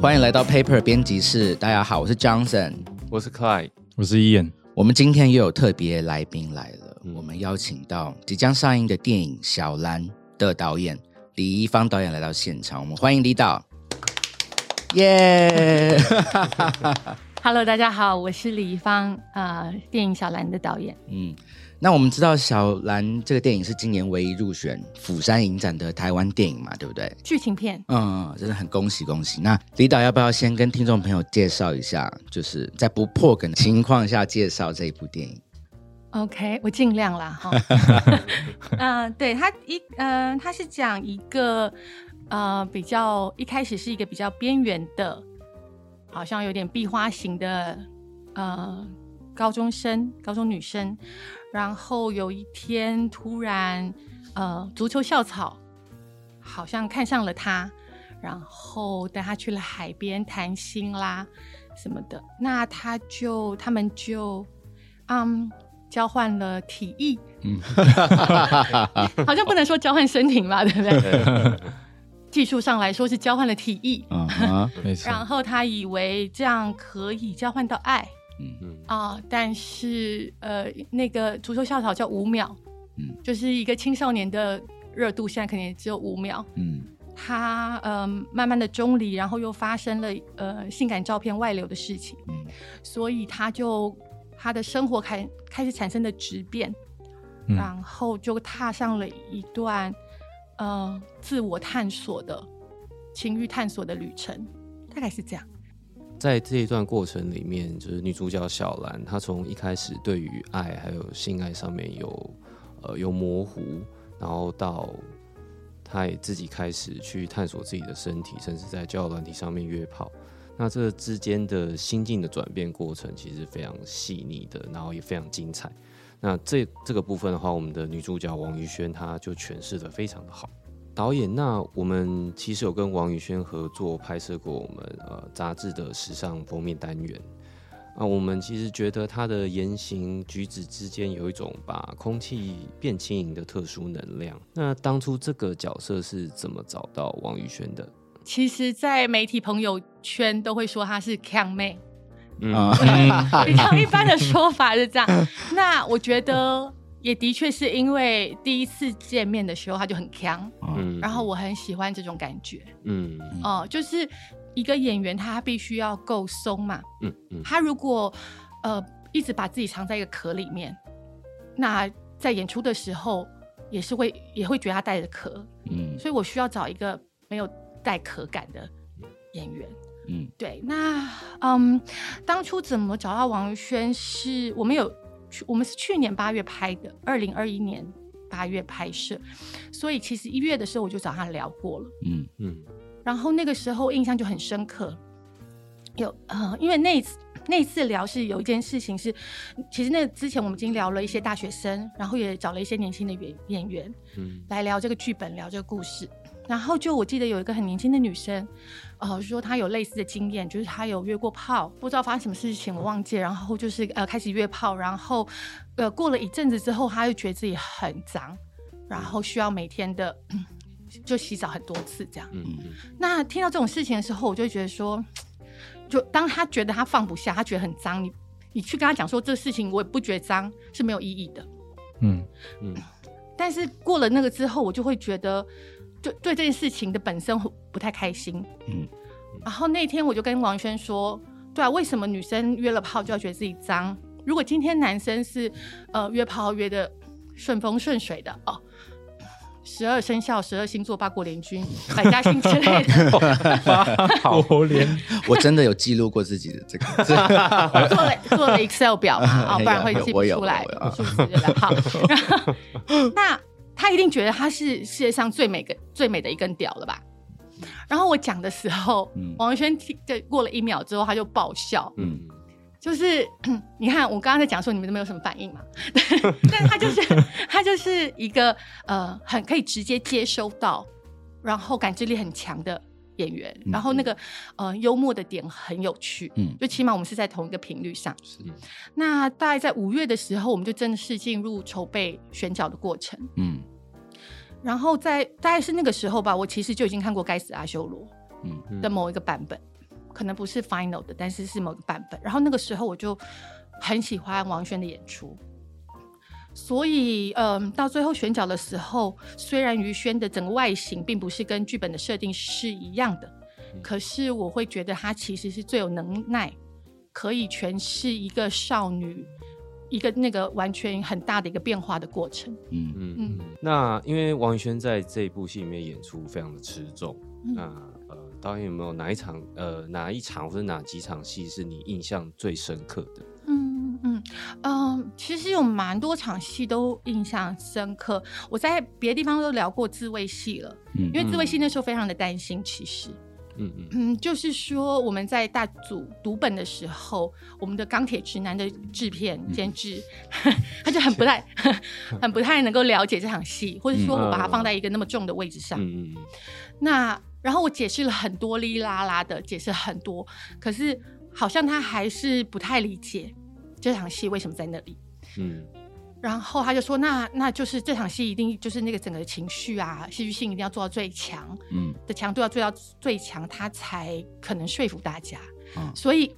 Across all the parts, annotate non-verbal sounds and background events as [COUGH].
欢迎来到 Paper 编辑室。大家好，我是 Johnson，我是 Clyde，我是 Ian。我们今天又有特别来宾来了，我们邀请到即将上映的电影《小兰》的导演李易芳导演来到现场，我们欢迎李导。耶！[LAUGHS] Hello，大家好，我是李易芳，啊，电影《小兰》的导演。嗯。那我们知道《小兰》这个电影是今年唯一入选釜山影展的台湾电影嘛，对不对？剧情片。嗯，真的很恭喜恭喜。那李导要不要先跟听众朋友介绍一下，就是在不破梗的情况下介绍这一部电影？OK，我尽量啦哈。嗯，[LAUGHS] 对他一嗯，他是讲一个呃比较一开始是一个比较边缘的，好像有点壁花型的呃高中生，高中女生。然后有一天，突然，呃，足球校草好像看上了他，然后带他去了海边谈心啦什么的。那他就他们就，嗯，交换了体液，嗯，[LAUGHS] 好像不能说交换身体嘛，对不对？[LAUGHS] 技术上来说是交换了体液，啊，没错。然后他以为这样可以交换到爱。嗯嗯啊，但是呃，那个足球校草叫五秒，嗯，就是一个青少年的热度，现在肯定只有五秒。嗯，他呃慢慢的中离，然后又发生了呃性感照片外流的事情，嗯，所以他就他的生活开开始产生的质变，然后就踏上了一段呃自我探索的情欲探索的旅程，大概是这样。在这一段过程里面，就是女主角小兰，她从一开始对于爱还有性爱上面有呃有模糊，然后到她也自己开始去探索自己的身体，甚至在交友软体上面约炮。那这之间的心境的转变过程，其实非常细腻的，然后也非常精彩。那这这个部分的话，我们的女主角王宇轩，她就诠释的非常的好。导演，那我们其实有跟王宇轩合作拍摄过我们呃杂志的时尚封面单元啊。我们其实觉得他的言行举止之间有一种把空气变轻盈的特殊能量。那当初这个角色是怎么找到王宇轩的？其实，在媒体朋友圈都会说他是 “can 妹，嗯，[LAUGHS] 比较一般的说法是这样。那我觉得。也的确是因为第一次见面的时候他就很强，嗯，然后我很喜欢这种感觉，嗯，哦，就是一个演员他必须要够松嘛，嗯嗯，他如果呃一直把自己藏在一个壳里面，那在演出的时候也是会也会觉得他带着壳，嗯，所以我需要找一个没有带壳感的演员，嗯，对，那嗯，当初怎么找到王轩？是我们有。我们是去年八月拍的，二零二一年八月拍摄，所以其实一月的时候我就找他聊过了，嗯。嗯，然后那个时候印象就很深刻，有呃，因为那次那次聊是有一件事情是，其实那之前我们已经聊了一些大学生，然后也找了一些年轻的演演员，嗯，来聊这个剧本，聊这个故事。然后就我记得有一个很年轻的女生，呃，说他有类似的经验，就是他有约过炮，不知道发生什么事情我忘记。然后就是呃开始约炮，然后呃过了一阵子之后，他又觉得自己很脏，然后需要每天的 [CLEARS THROAT] 就洗澡很多次这样。嗯嗯。那听到这种事情的时候，我就觉得说，就当他觉得他放不下，他觉得很脏，你你去跟他讲说这事情我也不觉得脏是没有意义的。嗯嗯。但是过了那个之后，我就会觉得。就对这件事情的本身不太开心，嗯，然后那天我就跟王轩说，对啊，为什么女生约了炮就要觉得自己脏？如果今天男生是呃约炮约的顺风顺水的哦，十二生肖、十二星座、八国联军、百家姓之类的，[LAUGHS] 八国联，[LAUGHS] 我真的有记录过自己的这个，[LAUGHS] 做了做了 Excel 表嘛，啊，不然会记不出来数字的。好，那。他一定觉得他是世界上最美个最美的一根屌了吧？然后我讲的时候，王文轩听，就过了一秒之后，他就爆笑。嗯，就是 [CLEARS THROAT] 你看我刚刚在讲说，你们都没有什么反应嘛？[LAUGHS] 但他就是他就是一个呃，很可以直接接收到，然后感知力很强的演员，然后那个呃幽默的点很有趣。嗯，就起码我们是在同一个频率上。是。那大概在五月的时候，我们就正式进入筹备选角的过程。嗯。然后在大概是那个时候吧，我其实就已经看过《该死阿修罗》嗯的某一个版本，可能不是 final 的，但是是某个版本。然后那个时候我就很喜欢王轩的演出，所以嗯，到最后选角的时候，虽然于轩的整个外形并不是跟剧本的设定是一样的，可是我会觉得他其实是最有能耐，可以诠释一个少女。一个那个完全很大的一个变化的过程。嗯嗯嗯。那因为王宇轩在这一部戏里面演出非常的吃重。那呃，导演有没有哪一场呃哪一场或者哪几场戏是你印象最深刻的？嗯嗯嗯，其实有蛮多场戏都印象深刻。我在别的地方都聊过自慰戏了，因为自慰戏那时候非常的担心，其实。嗯嗯就是说我们在大组读本的时候，我们的钢铁直男的制片监制，[LAUGHS] 他就很不太 [LAUGHS] 很不太能够了解这场戏，或者说我把它放在一个那么重的位置上。嗯嗯。那然后我解释了很多，哩啦啦的解释很多，可是好像他还是不太理解这场戏为什么在那里。嗯。然后他就说：“那那就是这场戏一定就是那个整个情绪啊，戏剧性一定要做到最强，嗯，的强度要做到最强，他才可能说服大家。所以，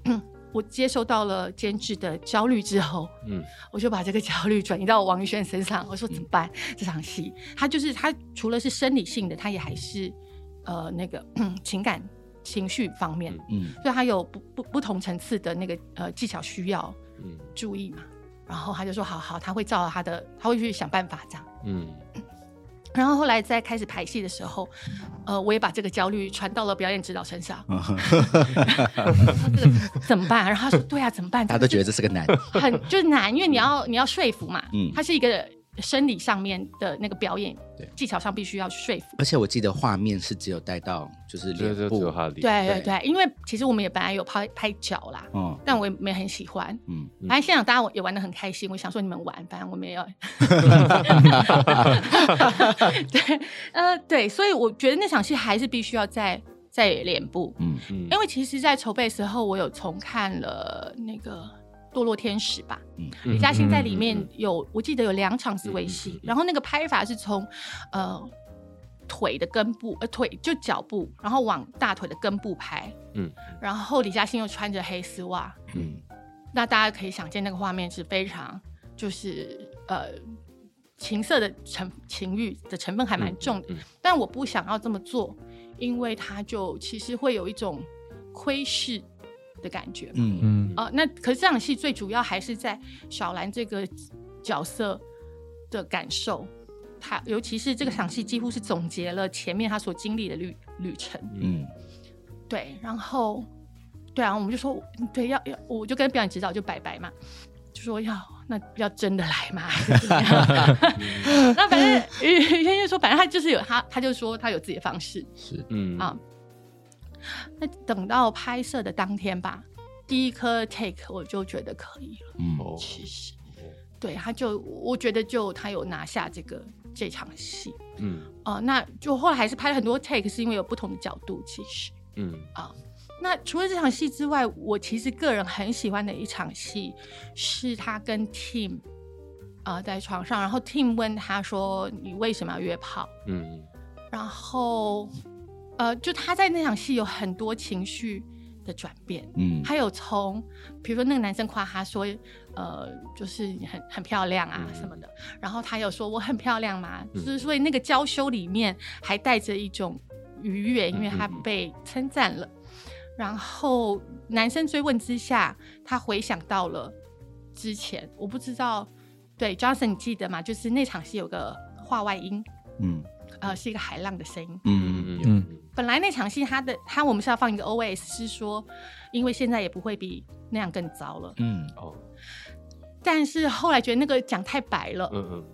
我接受到了监制的焦虑之后，嗯，我就把这个焦虑转移到王宇轩身上。我说怎么办？这场戏，他就是他除了是生理性的，他也还是呃那个情感情绪方面，嗯，所以他有不不不同层次的那个呃技巧需要注意嘛。”然后他就说：“好好，他会照他的，他会去想办法这样。”嗯。然后后来在开始排戏的时候，呃，我也把这个焦虑传到了表演指导身上。[LAUGHS] 怎么办？然后他说：“对啊，怎么办？” [LAUGHS] 他都觉得这是个难，很就是难，因为你要你要说服嘛。嗯。他是一个。生理上面的那个表演技巧上必须要说服，而且我记得画面是只有带到就是脸部，对对对，因为其实我们也本来有拍拍脚啦，嗯，但我也没很喜欢，嗯，反正现场大家也玩的很开心，我想说你们玩，反正我们也要，[LAUGHS] [LAUGHS] 对，呃，对，所以我觉得那场戏还是必须要在在脸部，嗯。嗯，因为其实，在筹备时候我有重看了那个。堕落天使吧，李嘉欣在里面有，我记得有两场自慰戏，然后那个拍法是从呃腿的根部，呃腿就脚部，然后往大腿的根部拍，嗯，然后李嘉欣又穿着黑丝袜，嗯，那大家可以想见那个画面是非常就是呃情色的成情欲的成分还蛮重的，但我不想要这么做，因为它就其实会有一种窥视。的感觉，嗯。嗯。哦，那可是这场戏最主要还是在小兰这个角色的感受，他尤其是这个场戏几乎是总结了前面他所经历的旅旅程，嗯，对，然后对啊，我们就说对要要，我就跟表演指导就拜拜嘛，就说要那要真的来嘛，[LAUGHS] [LAUGHS] 那反正于于谦就说，反正他就是有他，他就说他有自己的方式，是。嗯。啊。那等到拍摄的当天吧，第一颗 take 我就觉得可以了。嗯，其实，对，他就我觉得就他有拿下这个这场戏。嗯，哦，那就后来还是拍了很多 take，是因为有不同的角度。其实，嗯啊，那除了这场戏之外，我其实个人很喜欢的一场戏是他跟 Tim 啊在床上，然后 Tim 问他说：“你为什么要约炮？”嗯，然后。呃，就他在那场戏有很多情绪的转变，嗯，他有从，比如说那个男生夸他说，呃，就是很很漂亮啊什么的，然后他有说我很漂亮嘛，就是所以那个娇羞里面还带着一种愉悦，因为他被称赞了，然后男生追问之下，他回想到了之前，我不知道，对，Johnson 你记得吗？就是那场戏有个话外音，嗯。呃，是一个海浪的声音。嗯嗯嗯。本来那场戏，他的他我们是要放一个 O S，是说，因为现在也不会比那样更糟了。嗯哦。但是后来觉得那个讲太白了，嗯嗯，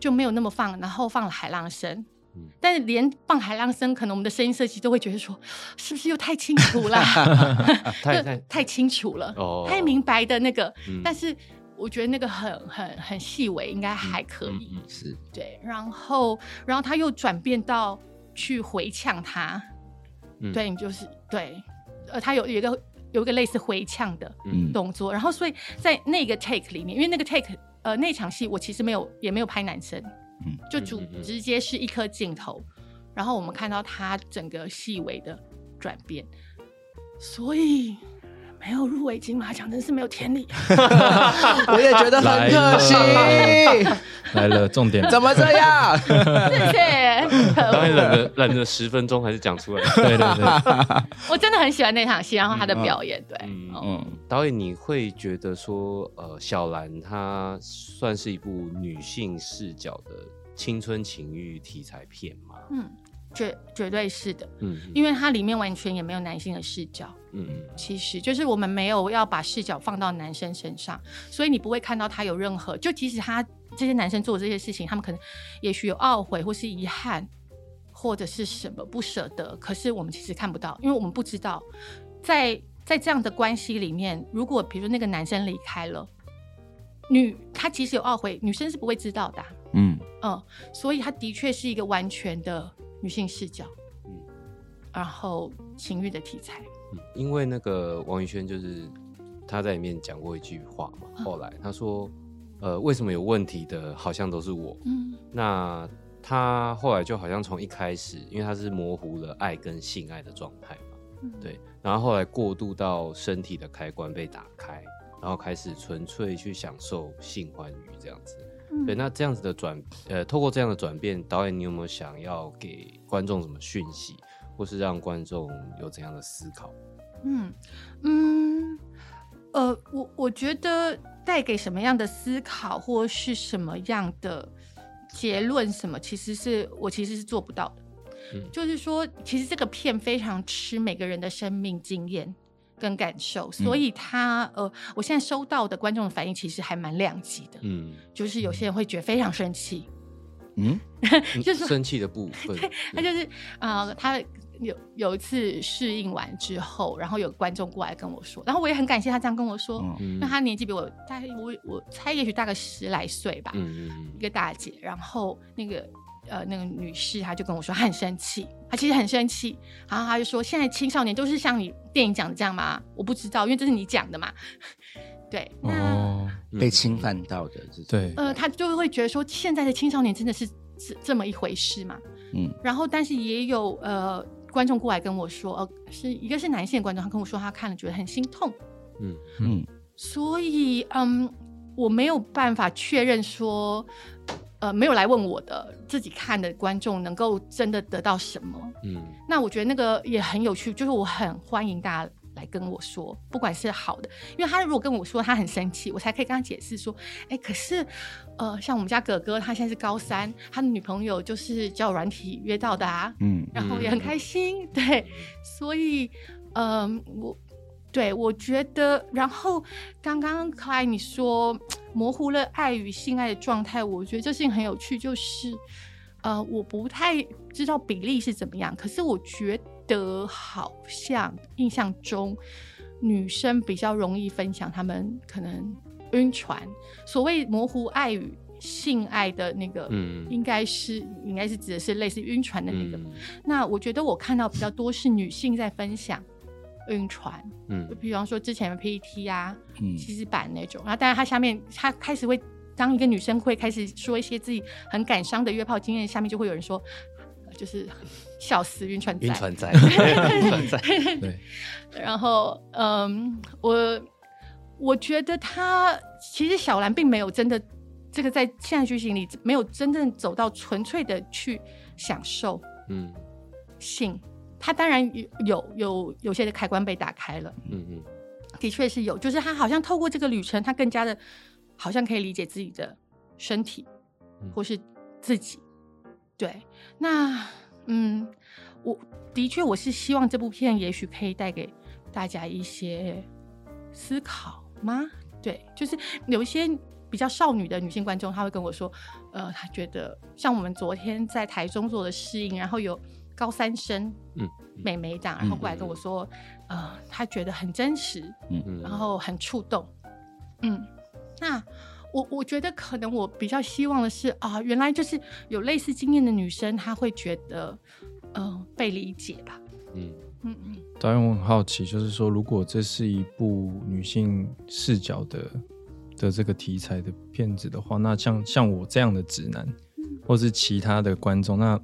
就没有那么放，然后放了海浪声。嗯。但是连放海浪声，可能我们的声音设计都会觉得说，是不是又太清楚了？[LAUGHS] [LAUGHS] 太太太清楚了，哦，太明白的那个，但是。我觉得那个很很很细微，应该还可以。是，对。然后，然后他又转变到去回呛他，对你就是对，呃，他有有一个有一个类似回呛的动作。然后，所以在那个 take 里面，因为那个 take 呃那场戏我其实没有也没有拍男生，嗯，就主直接是一颗镜头，然后我们看到他整个细微的转变。所以。没有入围金马奖，真是没有天理。[LAUGHS] 我也觉得很可惜。来了，重点怎么这样？谢谢。刚才忍了忍了十分钟，还是讲出来。对对对，我真的很喜欢那场戏，然后他的表演。对，嗯，导演，你会觉得说，呃，小兰她算是一部女性视角的青春情欲题材片吗？嗯。绝绝对是的，嗯，因为它里面完全也没有男性的视角，嗯，其实就是我们没有要把视角放到男生身上，所以你不会看到他有任何，就即使他这些男生做这些事情，他们可能也许有懊悔或是遗憾，或者是什么不舍得，可是我们其实看不到，因为我们不知道，在在这样的关系里面，如果比如那个男生离开了，女他其实有懊悔，女生是不会知道的，嗯。嗯，所以他的确是一个完全的。女性视角，嗯，然后情欲的题材，嗯，因为那个王宇轩就是他在里面讲过一句话嘛，后来他说，呃，为什么有问题的好像都是我，嗯，那他后来就好像从一开始，因为他是模糊了爱跟性爱的状态嘛，对，然后后来过渡到身体的开关被打开，然后开始纯粹去享受性欢愉这样子。对，那这样子的转，呃，透过这样的转变，导演你有没有想要给观众什么讯息，或是让观众有怎样的思考？嗯嗯，呃，我我觉得带给什么样的思考，或是什么样的结论，什么，其实是我其实是做不到的。嗯，就是说，其实这个片非常吃每个人的生命经验。跟感受，所以他呃，我现在收到的观众的反应其实还蛮两极的，嗯，就是有些人会觉得非常生气，[LAUGHS] 嗯，就是生气的部分，[LAUGHS] 他就是呃，他有有一次适应完之后，然后有观众过来跟我说，然后我也很感谢他这样跟我说，因为他年纪比我大，我我猜也许大概十来岁吧，嗯嗯，一个大姐，然后那个。呃，那个女士，她就跟我说，她很生气，她其实很生气，然后她就说，现在青少年都是像你电影讲的这样吗？我不知道，因为这是你讲的嘛。[LAUGHS] 对，那被侵犯到的，对，呃，他就会觉得说，现在的青少年真的是这这么一回事嘛？嗯，然后但是也有呃观众过来跟我说，呃，是一个是男性观众，他跟我说他看了觉得很心痛，嗯。嗯，所以嗯，我没有办法确认说。呃，没有来问我的自己看的观众能够真的得到什么？嗯，那我觉得那个也很有趣，就是我很欢迎大家来跟我说，不管是好的，因为他如果跟我说他很生气，我才可以跟他解释说，哎，可是呃，像我们家哥哥，他现在是高三，他的女朋友就是交友软体约到的啊，嗯，然后也很开心，对，所以嗯，我。对，我觉得，然后刚刚可爱你说模糊了爱与性爱的状态，我觉得这事情很有趣，就是呃，我不太知道比例是怎么样，可是我觉得好像印象中女生比较容易分享，她们可能晕船，所谓模糊爱与性爱的那个，嗯，应该是应该是指的是类似晕船的那个，那我觉得我看到比较多是女性在分享。晕船，嗯，就比方说之前的 PPT 啊，嗯，其实版那种，然后当然他下面他开始会当一个女生会开始说一些自己很感伤的约炮经验，下面就会有人说，就是笑死晕船仔，晕船仔，[LAUGHS] 晕船仔，对。然后，嗯，我我觉得他其实小兰并没有真的这个在现在剧情里没有真正走到纯粹的去享受，嗯，性。他当然有有有有些的开关被打开了，嗯嗯，的确是有，就是他好像透过这个旅程，他更加的，好像可以理解自己的身体，或是自己。对，那嗯，我的确我是希望这部片也许可以带给大家一些思考吗？对，就是有一些比较少女的女性观众，她会跟我说，呃，她觉得像我们昨天在台中做的适应，然后有。高三生，嗯，美眉长，然后过来跟我说，呃，他觉得很真实，嗯。嗯，然后很触动，嗯，那我我觉得可能我比较希望的是啊，原来就是有类似经验的女生，她会觉得，呃，被理解吧，嗯。嗯嗯。导演，我很好奇，就是说，如果这是一部女性视角的的这个题材的片子的话，那像像我这样的直男，或是其他的观众，那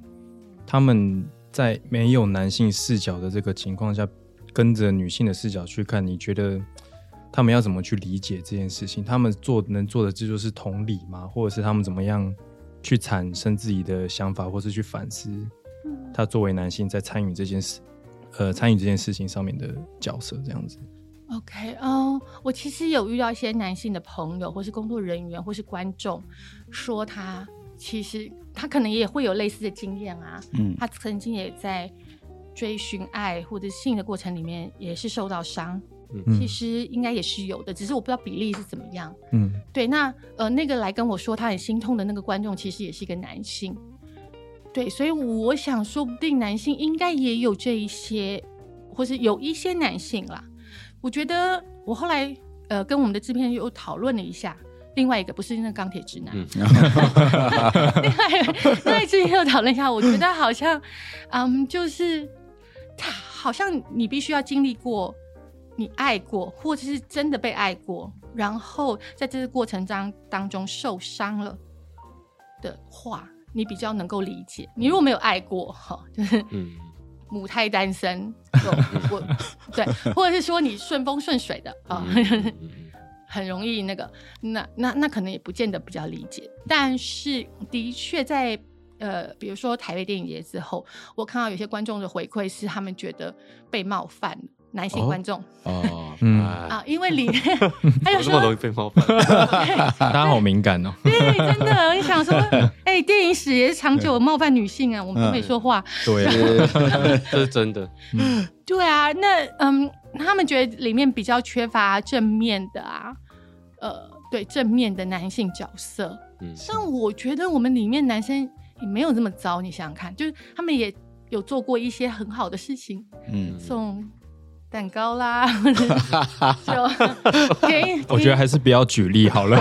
他们。在没有男性视角的这个情况下，跟着女性的视角去看，你觉得他们要怎么去理解这件事情？他们做能做的这就是同理吗？或者是他们怎么样去产生自己的想法，或是去反思他作为男性在参与这件事，呃，参与这件事情上面的角色这样子。OK，哦，我其实有遇到一些男性的朋友，或是工作人员，或是观众，说他其实他可能也会有类似的经验啊，嗯他曾经也在追寻爱或者性的过程里面也是受到伤，嗯其实应该也是有的，只是我不知道比例是怎么样。嗯对，那呃，那个来跟我说他很心痛的那个观众，其实也是一个男性。对，所以我想，说不定男性应该也有这一些，或是有一些男性啦。我觉得我后来呃跟我们的制片又讨论了一下，另外一个不是那个钢铁直男，嗯 [LAUGHS] [LAUGHS] 另外另外之前又讨论一下，我觉得好像嗯，就是他好像你必须要经历过。你爱过，或者是真的被爱过，然后在这个过程当当中受伤了的话，你比较能够理解。你如果没有爱过，哈，就是嗯母胎单身，我我对，[LAUGHS] 或者是说你顺风顺水的啊，很容易那个，那那那可能也不见得比较理解。但是的确在呃，比如说台北电影节之后，我看到有些观众的回馈是他们觉得被冒犯了，男性哦观众、哦，嗯，哎啊，因为里面 [LAUGHS] 他就我这么容易。被冒犯，[LAUGHS] 大家好敏感哦。对，真的，你想说，哎、电影史也是长久冒犯女性啊，我们都没说话。对啊，[LAUGHS] 这是真的。嗯对啊，那嗯，他们觉得里面比较缺乏正面的啊，呃，对正面的男性角色。嗯但我觉得我们里面男生也没有这么糟，你想想看，就是他们也有做过一些很好的事情，嗯，送蛋糕啦，就 [LAUGHS] 给 [LAUGHS] 我觉得还是不要举例好了。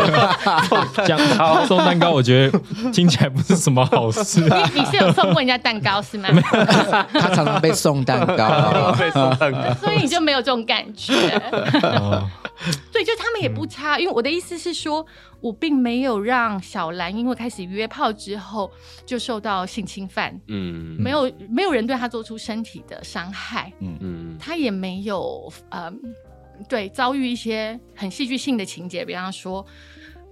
[LAUGHS] 讲送蛋糕，我觉得听起来不是什么好事。你你是有送过人家蛋糕是吗？他常常被送蛋糕，被送蛋糕，所以你就没有这种感觉。哦 [LAUGHS] 对，就他们也不差，因为我的意思是说，我并没有让小兰因为开始约炮之后就受到性侵犯，嗯。没有没有人对她做出身体的伤害，嗯。她也没有呃对遭遇一些很戏剧性的情节，比方说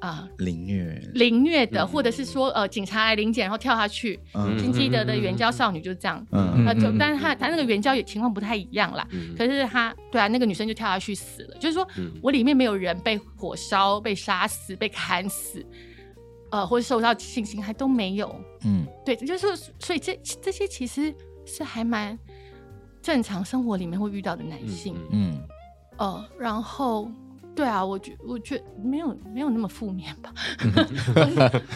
啊、凌虐，凌虐的，嗯。或者是说呃警察来临检然后跳下去，嗯。金基德的援交少女就是这样，嗯。那就但是他他那个援交也情况不太一样啦，嗯。可是他对啊，那个女生就跳下去死了。就是说嗯。我里面没有人被火烧、被杀死、被砍死，呃，或者受到性侵害都没有。嗯。对，就是说所以这这些其实是还蛮正常生活里面会遇到的男性。嗯，呃，然后对啊，我觉我觉得没有没有那么负面吧，[LAUGHS]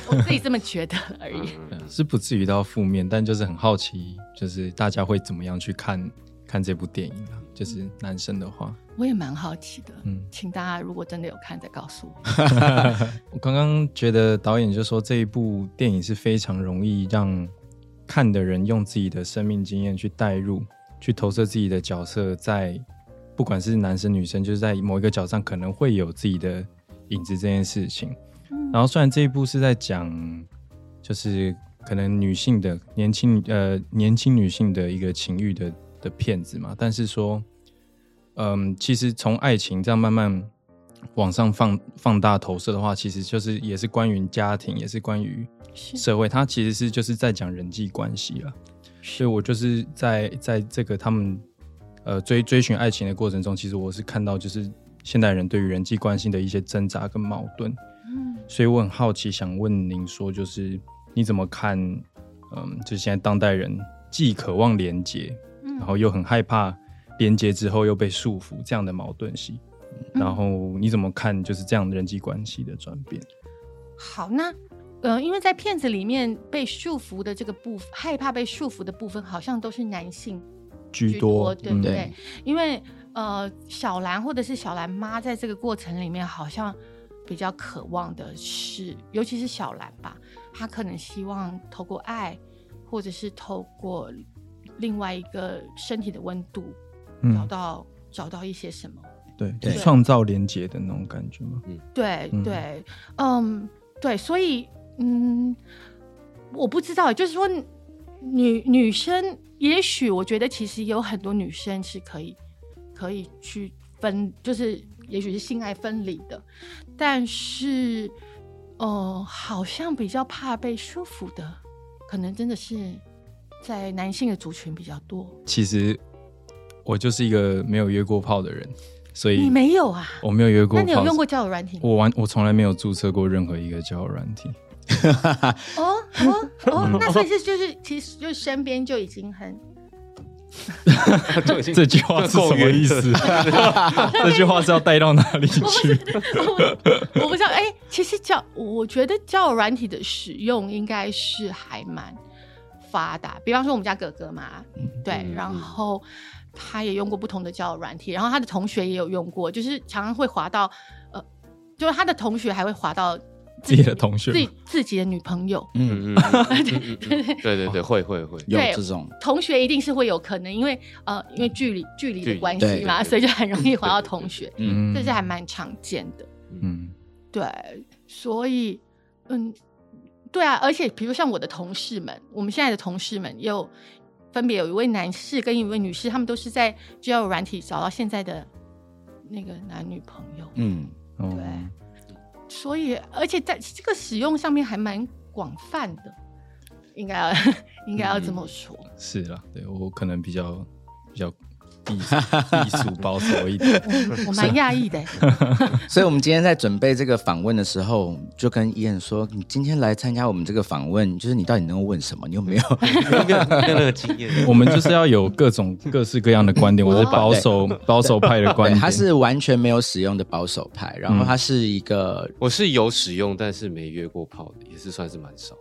我我自己这么觉得而已。是不至于到负面，但就是很好奇，就是大家会怎么样去看看这部电影啊？就是男生的话，我也蛮好奇的，嗯请大家如果真的有看，再告诉我。[LAUGHS] 我刚刚觉得导演就说这一部电影是非常容易让看的人用自己的生命经验去代入，去投射自己的角色在，不管是男生女生，就是在某一个角上可能会有自己的影子这件事情。然后虽然这一部是在讲，就是可能女性的年轻呃年轻女性的一个情欲的的片子嘛，但是说，嗯，其实从爱情这样慢慢往上放放大投射的话，其实就是也是关于家庭，也是关于社会，它其实是就是在讲人际关系了。所以我就是在在这个他们呃追追寻爱情的过程中，其实我是看到就是现代人对于人际关系的一些挣扎跟矛盾。嗯所以我很好奇，想问您说，就是你怎么看？嗯，就是现在当代人既渴望连接，嗯然后又很害怕连接之后又被束缚这样的矛盾性。然后你怎么看就是这样的人际关系的转变？好，那呃，因为在片子里面被束缚的这个部分，害怕被束缚的部分，好像都是男性居多，对不对？对因为呃，小兰或者是小兰妈在这个过程里面，好像比较渴望的是，尤其是小兰吧，她可能希望透过爱，或者是透过另外一个身体的温度，找嗯，到、找到一些什么。对，对创造连接的那种感觉吗？对嗯对，嗯，对，所以嗯，我不知道，就是说女女生，也许我觉得其实有很多女生是可以可以去分，就是也许是性爱分离的，但是哦，好像比较怕被束缚的，可能真的是在男性的族群比较多。其实我就是一个没有约过炮的人，所以你没有啊？我没有约过炮。那你有用过交友软体？我完，我从来没有注册过任何一个交友软体。[LAUGHS] 哦哦哦，那所以是就是其实就身边就已经很。[LAUGHS] 这句话是什么意思？[LAUGHS] 这句话是要带到哪里去？我不知道。哎，其实教，我觉得交友软体的使用应该是还蛮发达。比方说我们家哥哥嘛，对，然后他也用过不同的交友软体，然后他的同学也有用过，就是常常会滑到，呃，就是他的同学还会滑到。自己的同学，自己自己的女朋友，嗯 [LAUGHS] 嗯，对对对，会会会。有这种。同学一定是会有可能，因为呃，因为距离距离的关系嘛，所以就很容易滑到同学，嗯，这是还蛮常见的，嗯，对，所以嗯，对啊，而且比如像我的同事们，我们现在的同事们又分别有一位男士跟一位女士，他们都是在交友软体找到现在的那个男女朋友，嗯，对。所以，而且在这个使用上面还蛮广泛的，应该要 [LAUGHS] 应该要这么说。是啦，对我可能比较比较。低低俗保守一点，[LAUGHS] 我蛮讶异的。[LAUGHS] 所以，我们今天在准备这个访问的时候，就跟伊恩说：“你今天来参加我们这个访问，就是你到底能够问什么？你有没有那个经验？[LAUGHS] 我们就是要有各种各式各样的观点。我是保守保守派的观点，他是完全没有使用的保守派。然后他是一个，我是有使用，但是没约过炮的，也是算是蛮少。”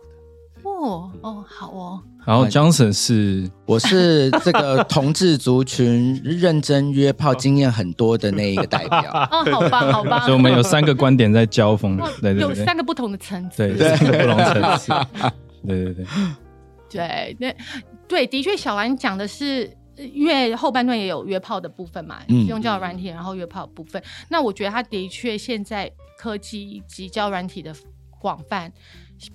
哦哦，好哦。然后 Johnson 是，我是这个同志族群认真约炮经验很多的那一个代表。哦，好棒，好棒。所以我们有三个观点在交锋，对对对，有三个不同的层次，对，三个不同层次。对对对，对那对，的确，小兰讲的是，因为后半段也有约炮的部分嘛，用交友软体，然后约炮部分。那我觉得他的确现在科技以及交友软体的广泛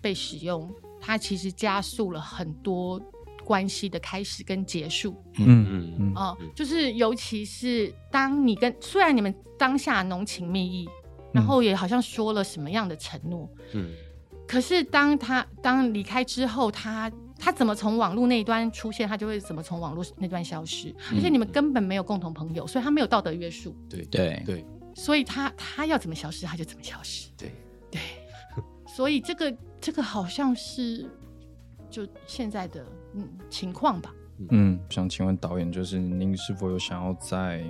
被使用。它其实加速了很多关系的开始跟结束。嗯嗯嗯。哦，就是尤其是当你跟虽然你们当下浓情蜜意，然后也好像说了什么样的承诺，嗯，可是当他当离开之后，他他怎么从网络那一端出现，他就会怎么从网络那段消失。而且你们根本没有共同朋友，所以他没有道德约束。对对对。所以他他要怎么消失，他就怎么消失。对对。所以这个。这个好像是就现在的嗯情况吧。嗯，想请问导演，就是您是否有想要在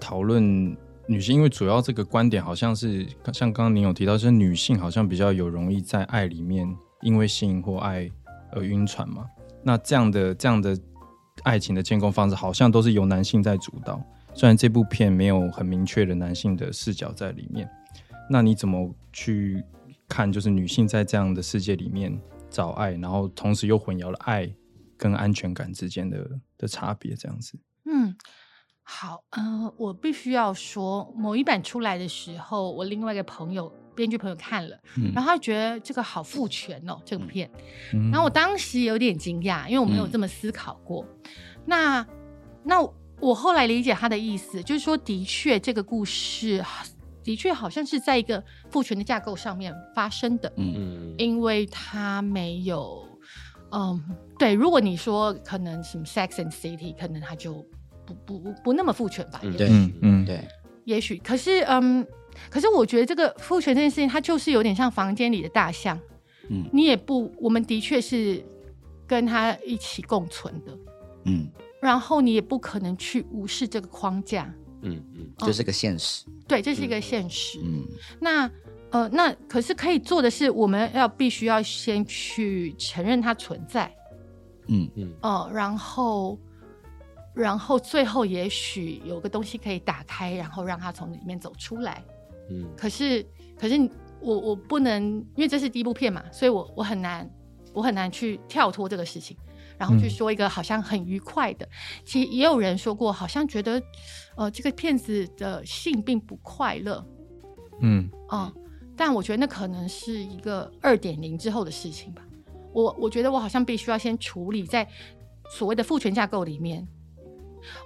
讨论女性？因为主要这个观点好像是像刚刚您有提到，是女性好像比较有容易在爱里面因为性或爱而晕船嘛？那这样的这样的爱情的建构方式，好像都是由男性在主导。虽然这部片没有很明确的男性的视角在里面，那你怎么去？看，就是女性在这样的世界里面找爱，然后同时又混淆了爱跟安全感之间的的差别，这样子。嗯，好，呃，我必须要说，某一版出来的时候，我另外一个朋友，编剧朋友看了，然后他觉得这个好父权哦，这个片，然后我当时有点惊讶，因为我没有这么思考过。那那我后来理解他的意思，就是说，的确这个故事。的确，好像是在一个父权的架构上面发生的。嗯嗯，因为他没有，嗯，对。如果你说可能什么 Sex and City，可能他就不不不不那么父权吧？对，嗯嗯，对。也许，可是，嗯，可是我觉得这个父权这件事情，它就是有点像房间里的大象。嗯，你也不，我们的确是跟他一起共存的。嗯，然后你也不可能去无视这个框架。嗯嗯，这是个现实。对，这是一个现实。嗯，那呃，那可是可以做的是，我们要必须要先去承认它存在。嗯嗯。哦，然后，然后最后也许有个东西可以打开，然后让它从里面走出来。嗯。可是，可是我我不能，因为这是第一部片嘛，所以我我很难，我很难去跳脱这个事情。然后去说一个好像很愉快的，其实也有人说过，好像觉得，呃，这个骗子的性并不快乐，嗯，哦，但我觉得那可能是一个二点零之后的事情吧。我我觉得我好像必须要先处理在所谓的父权架构里面，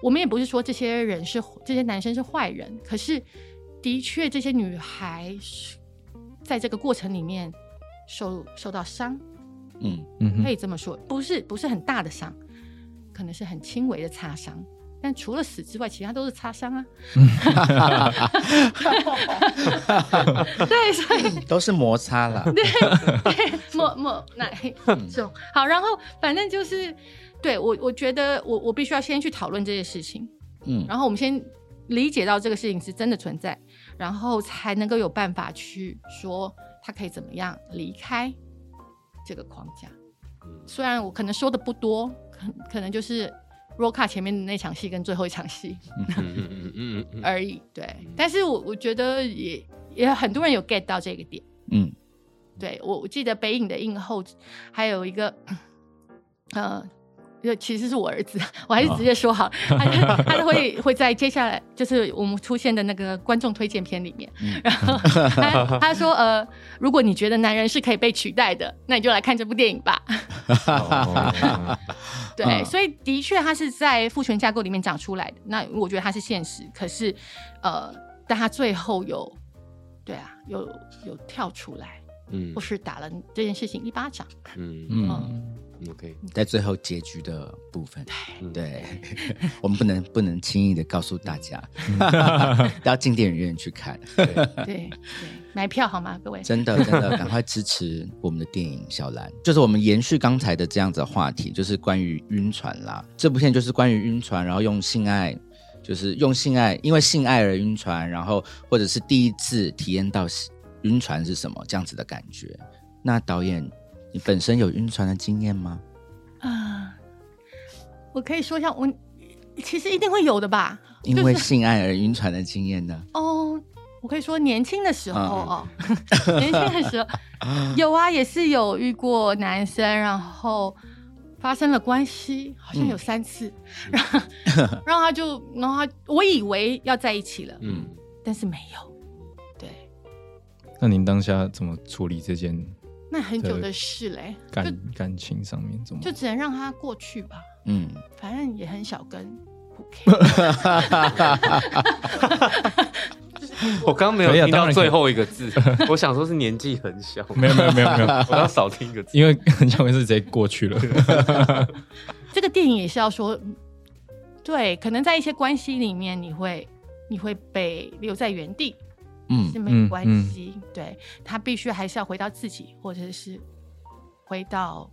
我们也不是说这些人是这些男生是坏人，可是的确这些女孩在这个过程里面受受到伤，嗯。嗯，可以这么说，不是不是很大的伤，可能是很轻微的擦伤。但除了死之外，其他都是擦伤啊。[LAUGHS] 对，所以都是摩擦啦。[LAUGHS] 对，莫莫奶重好，然后反正就是，对我我觉得我我必须要先去讨论这些事情，嗯。然后我们先理解到这个事情是真的存在，然后才能够有办法去说他可以怎么样离开这个框架。虽然我可能说的不多，可可能就是 Roca 前面的那场戏跟最后一场戏嗯嗯嗯嗯嗯嗯而已。对，但是我我觉得也也很多人有 get 到这个点。嗯对我我记得北影的映后还有一个，呃，就其实是我儿子，我还是直接说好，他就他就会会在接下来就是我们出现的那个观众推荐片里面，然后他他说呃，如果你觉得男人是可以被取代的，那你就来看这部电影吧。[LAUGHS] 哦对，嗯所以的确他是在父权架构里面长出来的，那我觉得他是现实，可是呃，但他最后有对啊，有有跳出来。嗯或是打了这件事情一巴掌。嗯嗯，，OK，在最后结局的部分，嗯对 [LAUGHS] 我们不能不能轻易的告诉大家，要进电影院去看。对对对，买票好吗，各位？真的真的，[LAUGHS] 赶快支持我们的电影《小兰》。就是我们延续刚才的这样子的话题，就是关于晕船啦。这部片就是关于晕船，然后用性爱，就是用性爱，因为性爱而晕船，然后或者是第一次体验到晕船是什么这样子的感觉。那导演，你本身有晕船的经验吗？啊，我可以说一下，我其实一定会有的吧。因为性爱而晕船的经验呢？哦，我可以说年轻的时候嗯哦，年轻的时候有啊，也是有遇过男生，然后发生了关系，好像有三次，然后然后他就，然后他我以为要在一起了，嗯，但是没有，对，那您当下怎么处理这件那很久的事嘞，就感感情上面怎么？就只能让它过去吧，嗯，反正也很小跟。不 care [LAUGHS] 我刚没有听到最后一个字，[LAUGHS] 我想说是年纪很小，没有没有没有没有，[LAUGHS] 我要少听一个字，因为很像是直接过去了。这个电影也是要说，对，可能在一些关系里面，你会你会被留在原地嗯是没有关系，对他必须还是要回到自己，或者是回到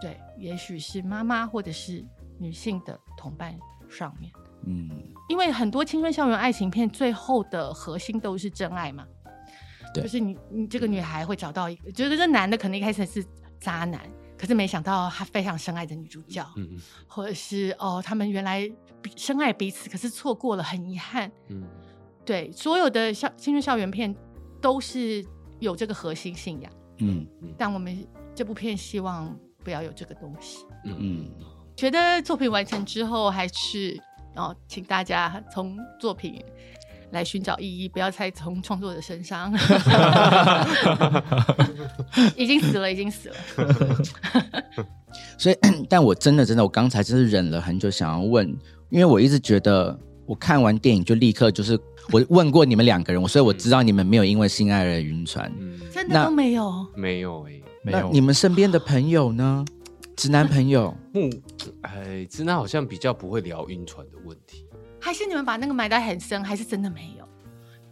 对，也许是妈妈或者是女性的同伴上面，嗯，因为很多青春校园爱情片最后的核心都是真爱嘛，对就是你你这个女孩会找到一个，觉得这男的可能一开始是渣男，可是没想到他非常深爱着女主角，嗯嗯或者是哦，他们原来深爱彼此，可是错过了，很遗憾。嗯对，所有的校青春校园片都是有这个核心信仰，嗯但我们这部片希望不要有这个东西。嗯嗯，觉得作品完成之后，还是哦，请大家从作品来寻找意义，不要再从创作者身上。[LAUGHS] [LAUGHS] 已经死了，已经死了。所以，[COUGHS] 但我真的真的，我刚才真是忍了很久，想要问，因为我一直觉得，我看完电影就立刻就是，我问过你们两个人，我所以我知道你们没有因为性爱而晕船。嗯，真的都没有。没有哎，没有你们身边的朋友呢？直男朋友，[LAUGHS] 木哎，直男好像比较不会聊晕船的问题，还是你们把那个埋得很深，还是真的没有？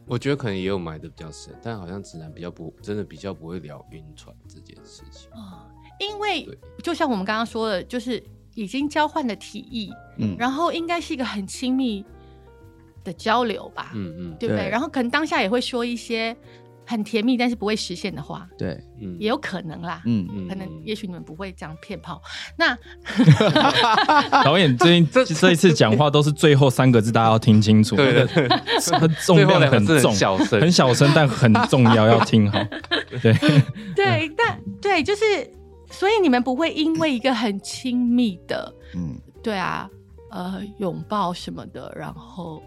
我觉得可能也有埋的比较深，但好像直男比较不真的比较不会聊晕船这件事情。哦，因为就像我们刚刚说的，就是已经交换了提议，嗯，然后应该是一个很亲密的交流吧，嗯嗯。对不对？对。然后可能当下也会说一些很甜蜜但是不会实现的话，对，嗯。也有可能啦。嗯，嗯可能也许你们不会这样骗炮，那 [LAUGHS] 导演最近 [LAUGHS] 这这一次讲话都是最后三个字，大家要听清楚。对对对，它重量很重，小声。很小声，但很重要，要听好。[LAUGHS] 对，对，但对，就是所以你们不会因为一个很亲密的，嗯，对啊，呃，拥抱什么的，然后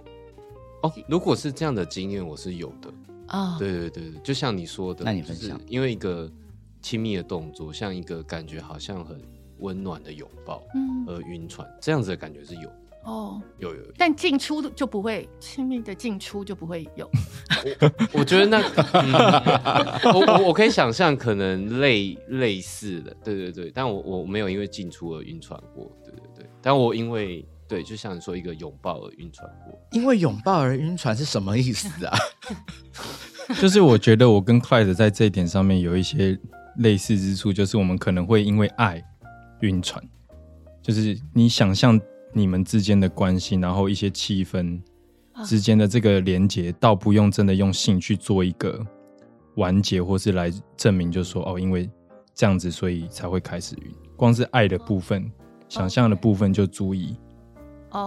哦，如果是这样的经验，我是有的。啊，对对对，对就像你说的，那你分享。因为一个亲密的动作，像一个感觉好像很温暖的拥抱嗯。而晕船，这样子的感觉是有。的。哦，有有有，但进出就不会亲密的进出就不会有。我觉得那，[LAUGHS] 嗯、我我我可以想象可能类类似的，对对对，但我我没有因为进出而晕船过，对对对，但我因为对，就像你说一个拥抱而晕船过，因为拥抱而晕船是什么意思啊？[LAUGHS] [LAUGHS] 就是我觉得我跟 Clyde 在这一点上面有一些类似之处，就是我们可能会因为爱晕船，就是你想象你们之间的关系，然后一些气氛之间的这个连接，倒不用真的用性去做一个完结，或是来证明，就说哦，因为这样子，所以才会开始晕。光是爱的部分、想象的部分就足以哦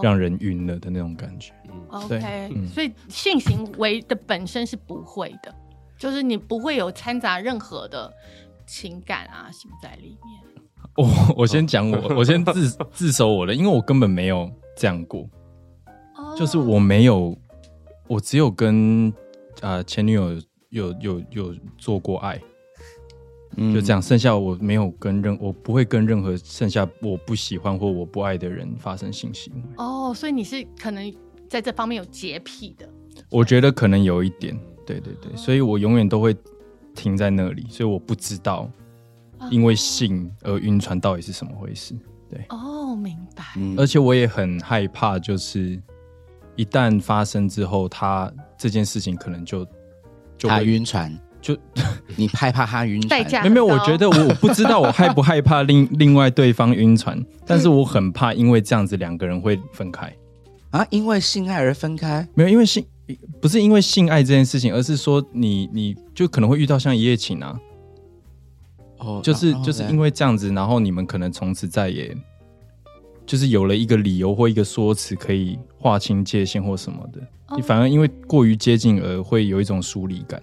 让人晕了的那种感觉。OK，、嗯。所以性行为的本身是不会的，就是你不会有掺杂任何的情感啊什么在里面。我我先讲我，我先自自首我的，因为我根本没有这样过。哦。就是我没有，我只有跟呃前女友有有有做过爱，嗯就这样。剩下我没有跟任，我不会跟任何剩下我不喜欢或我不爱的人发生性行为。哦，所以你是可能在这方面有洁癖的。我觉得可能有一点，对对对，所以我永远都会停在那里，所以我不知道因为性而晕船到底是什么回事。对哦，明白。嗯而且我也很害怕，就是一旦发生之后，他这件事情可能就就他会晕船，就你害怕他晕船？代价没有没有，我觉得我我不知道我害不害怕另另外对方晕船，[LAUGHS] 但是我很怕因为这样子两个人会分开。啊，因为性爱而分开。没有，因为性不是因为性爱这件事情，而是说你你就可能会遇到像一夜情啊，哦，就是就是因为这样子，然后你们可能从此再也就是有了一个理由或一个说辞可以划清界限或什么的，哦你反而因为过于接近而会有一种疏离感。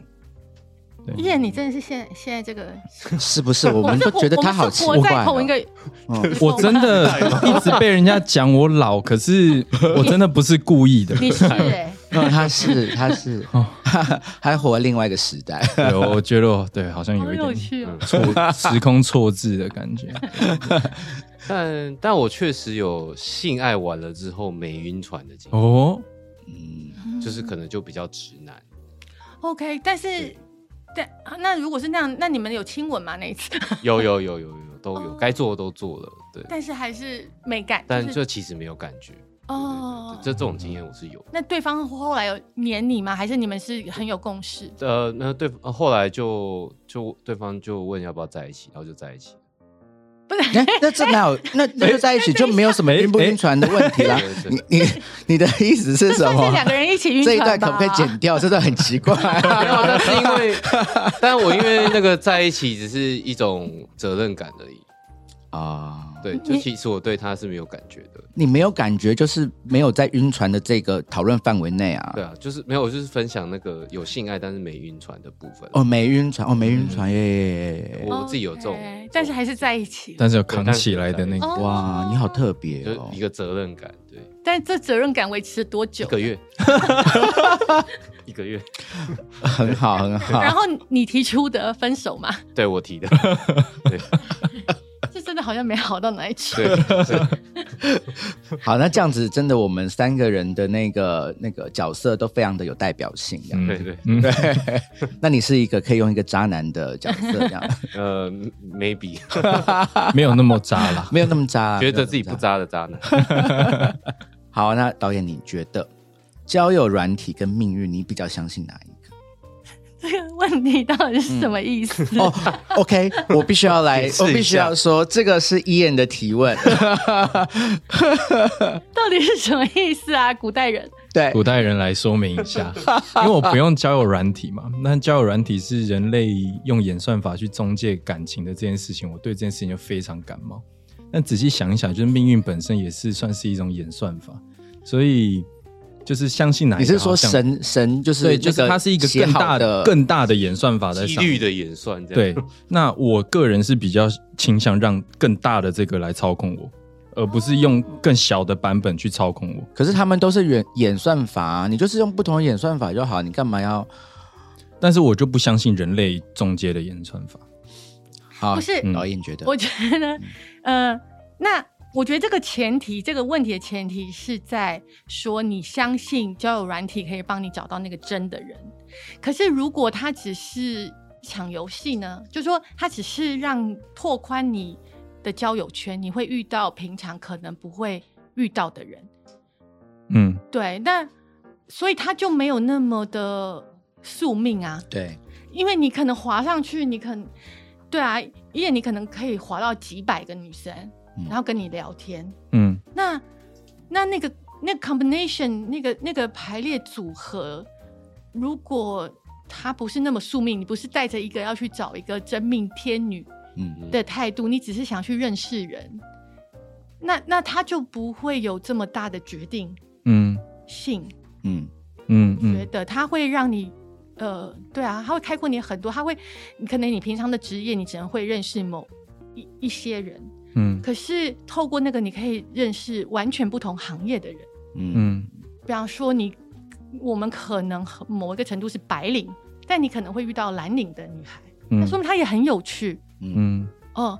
叶，你真的是现现在这个，[LAUGHS] 是不是？我们都觉得他好奇怪哦。在同一个，嗯我真的一直被人家讲我老，可是 [LAUGHS] 我真的不是故意的。你是 [LAUGHS] 哎、嗯，他是他是，还活在另外一个时代。对，我觉得对好像有有一点。错时空错置的感觉。但但我确实有性爱完了之后没晕船的经历，哦，嗯，就是可能就比较直男。OK，但是但啊那如果是那样，那你们有亲吻吗那一次？有有有有有都有哦，该做的都做了，对，但是还是没感，但就其实没有感觉。哦这这种经验我是有。那对方后来有黏你吗？还是你们是很有共识？呃，那对呃后来就就对方就问要不要在一起，然后就在一起。不是，哎那这哪有？那那就在一起就没有什么晕不晕船的问题啦。你你你的意思是什么？两个人一起晕这一？段可不可以剪掉？这段很奇怪。没有，但是因为，但我因为那个在一起只是一种责任感而已。啊，对，就其实我对他是没有感觉的。你没有感觉，就是没有在晕船的这个讨论范围内啊。对啊，就是没有，我就是分享那个有性爱但是没晕船的部分。哦，没晕船，哦，没晕船耶！我自己有这种但是还是在一起。但是有扛起来的那个，哦哇，你好特别哦就一。个责任感，对，但这责任感维持了多久？一个月，[LAUGHS] 一个月，很好，很好。然后你提出的分手嘛，对我提的，对这真的好像没好到哪里去。对对，[LAUGHS] 好，那这样子真的，我们三个人的那个那个角色都非常的有代表性。这样。嗯。对对，嗯，[LAUGHS] 那你是一个可以用一个渣男的角色，这样。[LAUGHS] 呃，maybe。没有那么渣啦。没有那么渣，觉得自己不渣的渣男，好，那导演，你觉得交友软体跟命运，你比较相信哪一个？这 [LAUGHS] 个问题到底是什么意思？[LAUGHS] 哦，OK，我必须要来我必须要说，这个是伊恩的提问。[LAUGHS] 到底是什么意思啊？古代人对，古代人来说明一下，因为我不用交友软体嘛，那交友软体是人类用演算法去中介感情的这件事情，我对这件事情就非常感冒。但仔细想一想，就是命运本身也是算是一种演算法，所以就是相信哪一你是说个神神就是对，就是它是一个更大的更大的演算法在上面。几率的演算这样。对，那我个人是比较倾向让更大的这个来操控我，而不是用更小的版本去操控我。可是他们都是演演算法、啊，你就是用不同的演算法就好，你干嘛要？但是我就不相信人类中介的演算法。好，不是导演觉得我觉得，呃，那我觉得这个前提，这个问题的前提是在说你相信交友软体可以帮你找到那个真的人。可是如果他只是抢游戏呢？就说他只是让拓宽你的交友圈，你会遇到平常可能不会遇到的人。嗯，对，那所以他就没有那么的宿命啊。对，因为你可能滑上去，你可能对啊，因为你可能可以滑到几百个女生，嗯然后跟你聊天。嗯，那那那个那个 combination 那个那个排列组合，如果他不是那么宿命，你不是带着一个要去找一个真命天女嗯的态度，你只是想去认识人，那那他就不会有这么大的决定嗯。性。嗯。嗯嗯。觉得他会让你，呃，对啊，他会开阔你很多，他会，你可能你平常的职业你只能会认识某一一些人，嗯。可是透过那个你可以认识完全不同行业的人，嗯。嗯。比方说你，我们可能某一个程度是白领，但你可能会遇到蓝领的女孩，那嗯说明她也很有趣，嗯。嗯。哦、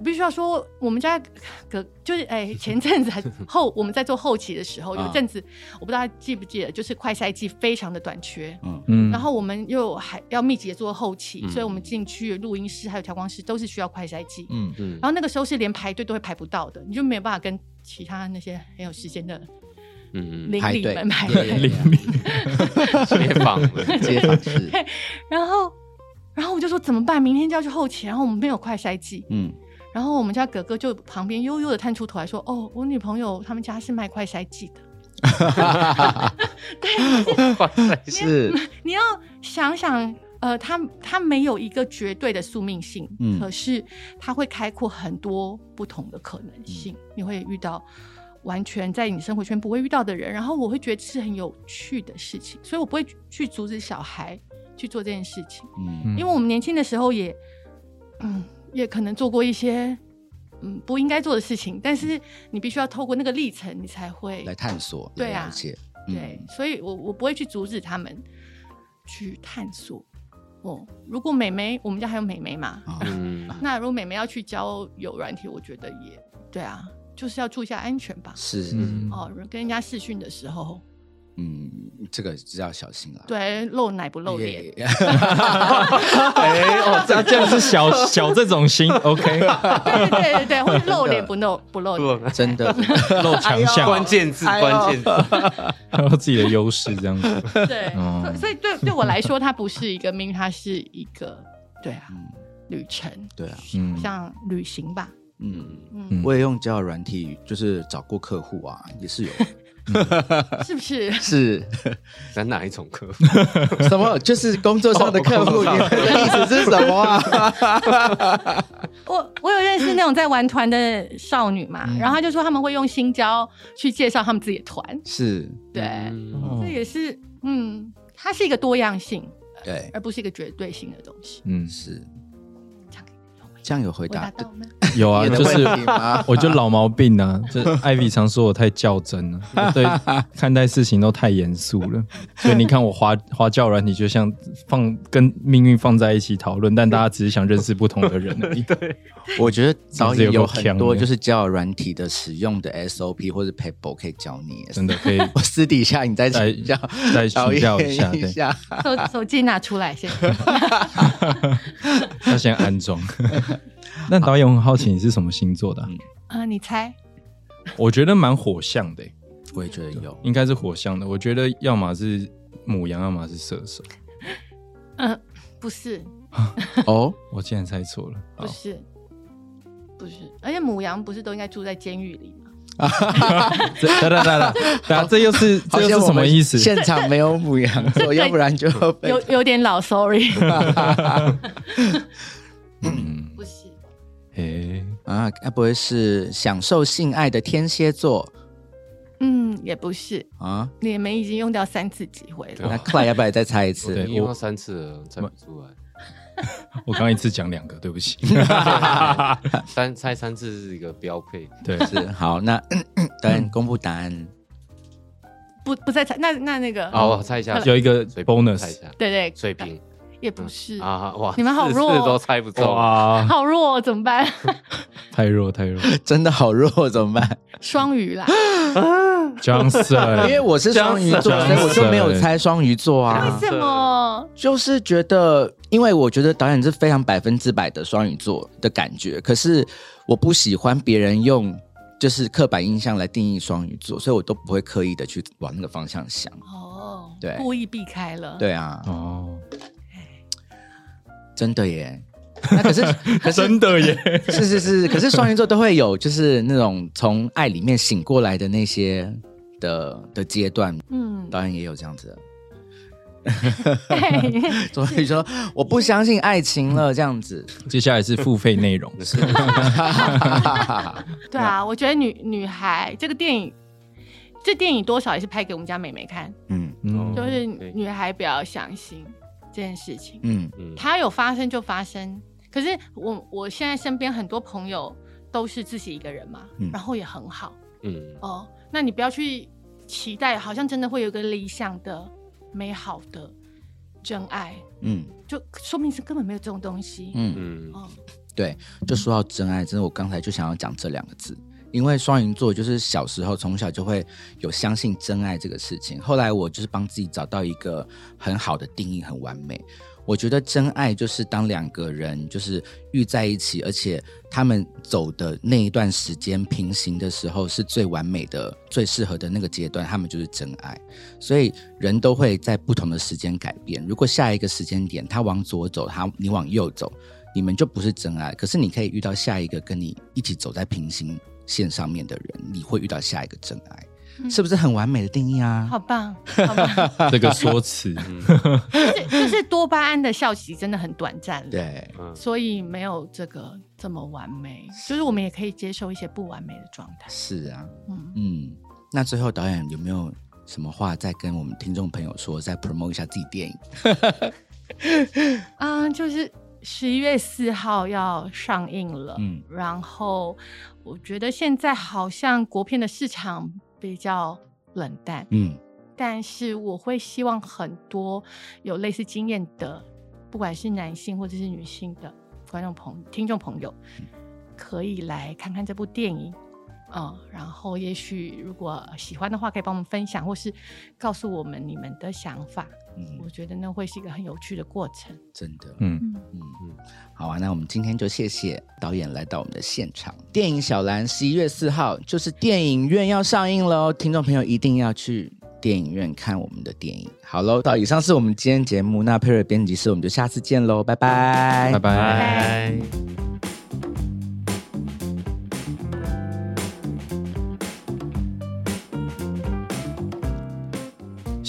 我必须要说，我们家隔就是哎，[LAUGHS] 前阵子还后我们在做后期的时候，[LAUGHS] 有一阵子我不知道大家记不记得，就是快筛剂非常的短缺，嗯。嗯，然后我们又还要密集的做后期，嗯。所以我们进去录音室还有调光室都是需要快筛剂。嗯嗯然后那个时候是连排队都会排不到的，你就没有办法跟其他那些很有时间的嗯邻里排队。们排队。对对嗯，[LAUGHS] 街坊的，街坊是。然后，然后我就说怎么办？明天就要去后期，然后我们没有快筛剂。嗯然后我们家哥哥就旁边悠悠的探出头来说：“哦，我女朋友他们家是卖快筛剂的。[LAUGHS] 哇塞，是。[LAUGHS] 你要想想，呃，他他没有一个绝对的宿命性，嗯。可是他会开阔很多不同的可能性，你会遇到完全在你生活圈不会遇到的人，然后我会觉得是很有趣的事情，所以我不会去阻止小孩去做这件事情，嗯。因为我们年轻的时候也，嗯，也可能做过一些。嗯，不应该做的事情，但是你必须要透过那个历程，你才会来探索对啊了解，嗯对，所以我我不会去阻止他们去探索。哦，如果美眉，我们家还有美眉嘛，[LAUGHS] 那如果美眉要去交友软体，我觉得也对啊，就是要注意一下安全吧。是嗯哦，跟人家试训的时候，嗯，这个就要小心了。对，露奶不露脸，耶。[LAUGHS] 哎哦，这这样是小 [LAUGHS] 小这种心，OK，对对对对，或者露脸不露不露脸，不真的。[LAUGHS] 露强项，关键字，关键字，还有自己的优势这样子。对，哦。所以对对我来说，它不是一个命运，它是一个对啊嗯。旅程，对啊，嗯。像旅行吧，嗯，嗯，嗯。我也用交友软体，就是找过客户啊，也是有，是不是？是咱哪一种客户？什么？就是工作上的客户，[LAUGHS] 你的意思是什么啊？[LAUGHS] 我我有认识那种在玩团的少女嘛，然后他就说他们会用新交去介绍他们自己的团，是，对，这也是嗯，它是一个多样性，对，而不是一个绝对性的东西。嗯，是这样有回回答吗？有啊，就是？我就老毛病啊，就艾比常说我太较真了，[LAUGHS] 对看待事情都太严肃了，所以你看我花 [LAUGHS] 花教软体，就像放跟命运放在一起讨论，但大家只是想认识不同的人而已。[LAUGHS] 我觉得导演有很多就是交友软体的使用的 SOP 或者 paper 可以教你，真的可以我私底下你再再请教再教一下，对，一下。手手机拿出来先。要先安装。[LAUGHS] 那导演我很好奇，你是什么星座的啊、呃，你猜？我觉得蛮火象的欸、我也觉得有，应该是火象的。我觉得要么是母羊，要么是射手。嗯、[LAUGHS] 不是，[LAUGHS] 哦，我竟然猜错了。好，不是，不是。而且母羊不是都应该住在监狱里吗？这等等等等，等下这又是这又是什么意思？现场没有母羊座，要不然就被有有点老，sorry。嗯，不是，诶，啊，该不会是享受性爱的天蝎座嗯，也不是。啊？你们已经用掉三次机会了。那 Clay 要不要再猜一次？对你用到三次了，猜不出来。[LAUGHS] 我刚刚一次讲两个，对不起。[LAUGHS] 三猜三次是一个标配。对，是好，那 [LAUGHS] 导演公布答案。不不再猜，那那那个，好，我猜一下，有一个 bonus 猜一下，对对，水瓶也不是，啊，哇，你们好弱都猜不中。啊，好弱、哦，怎么办？太 [LAUGHS] 弱太弱。[LAUGHS] 真的好弱，怎么办？双鱼啦，[LAUGHS] Johnson，因为我是双鱼座，所以我就没有猜双鱼座啊。为什么？就是觉得，因为我觉得导演是非常百分之百的双鱼座的感觉，可是我不喜欢别人用就是刻板印象来定义双鱼座，所以我都不会刻意的去往那个方向想。哦，对故意避开了。，对啊，哦，真的耶。那可是 [LAUGHS] 可是真的耶，是是是，可是双鱼座都会有就是那种从爱里面醒过来的那些的的阶段，嗯，导演也有这样子的。[LAUGHS] 所以说我不相信爱情了，这样子。接下来是付费内容，[LAUGHS] 对啊，我觉得女女孩这个电影，这电影多少也是拍给我们家妹妹看，嗯。嗯，就是女孩不要相信这件事情，嗯。嗯，它有发生就发生。可是我我现在身边很多朋友都是自己一个人嘛，嗯。然后也很好。嗯。哦。那你不要去期待，好像真的会有个理想的、美好的真爱，嗯。就说明是根本没有这种东西。嗯，嗯。哦，对，就说到真爱，真的我刚才就想要讲这两个字，因为双鱼座就是小时候从小就会有相信真爱这个事情，后来我就是帮自己找到一个很好的定义，很完美。我觉得真爱就是当两个人就是遇在一起，而且他们走的那一段时间平行的时候是最完美的、最适合的那个阶段，他们就是真爱。所以人都会在不同的时间改变。如果下一个时间点他往左走，他你往右走，你们就不是真爱。可是你可以遇到下一个跟你一起走在平行线上面的人，你会遇到下一个真爱，是不是很完美的定义啊？好棒，[LAUGHS] 好棒！这个说辞，就是就是多巴胺的效期真的很短暂了，对，嗯所以没有这个这么完美。就是我们也可以接受一些不完美的状态。是啊，嗯，嗯。那最后导演有没有什么话再跟我们听众朋友说，再 promote 一下自己电影？啊、[LAUGHS] 就是十一月四号要上映了，嗯。然后我觉得现在好像国片的市场比较冷淡，嗯。但是我会希望很多有类似经验的，不管是男性或者是女性的观众朋听众朋友，可以来看看这部电影。嗯，然后也许如果喜欢的话，可以帮我们分享，或是告诉我们你们的想法。嗯我，觉得那会是一个很有趣的过程。真的，嗯，嗯，嗯嗯，好啊，那我们今天就谢谢导演来到我们的现场。电影《小兰》十一月四号就是电影院要上映喽，听众朋友一定要去电影院看我们的电影。好喽，到以上是我们今天节目，那佩瑞编辑室我们就下次见喽，拜拜，拜拜。拜。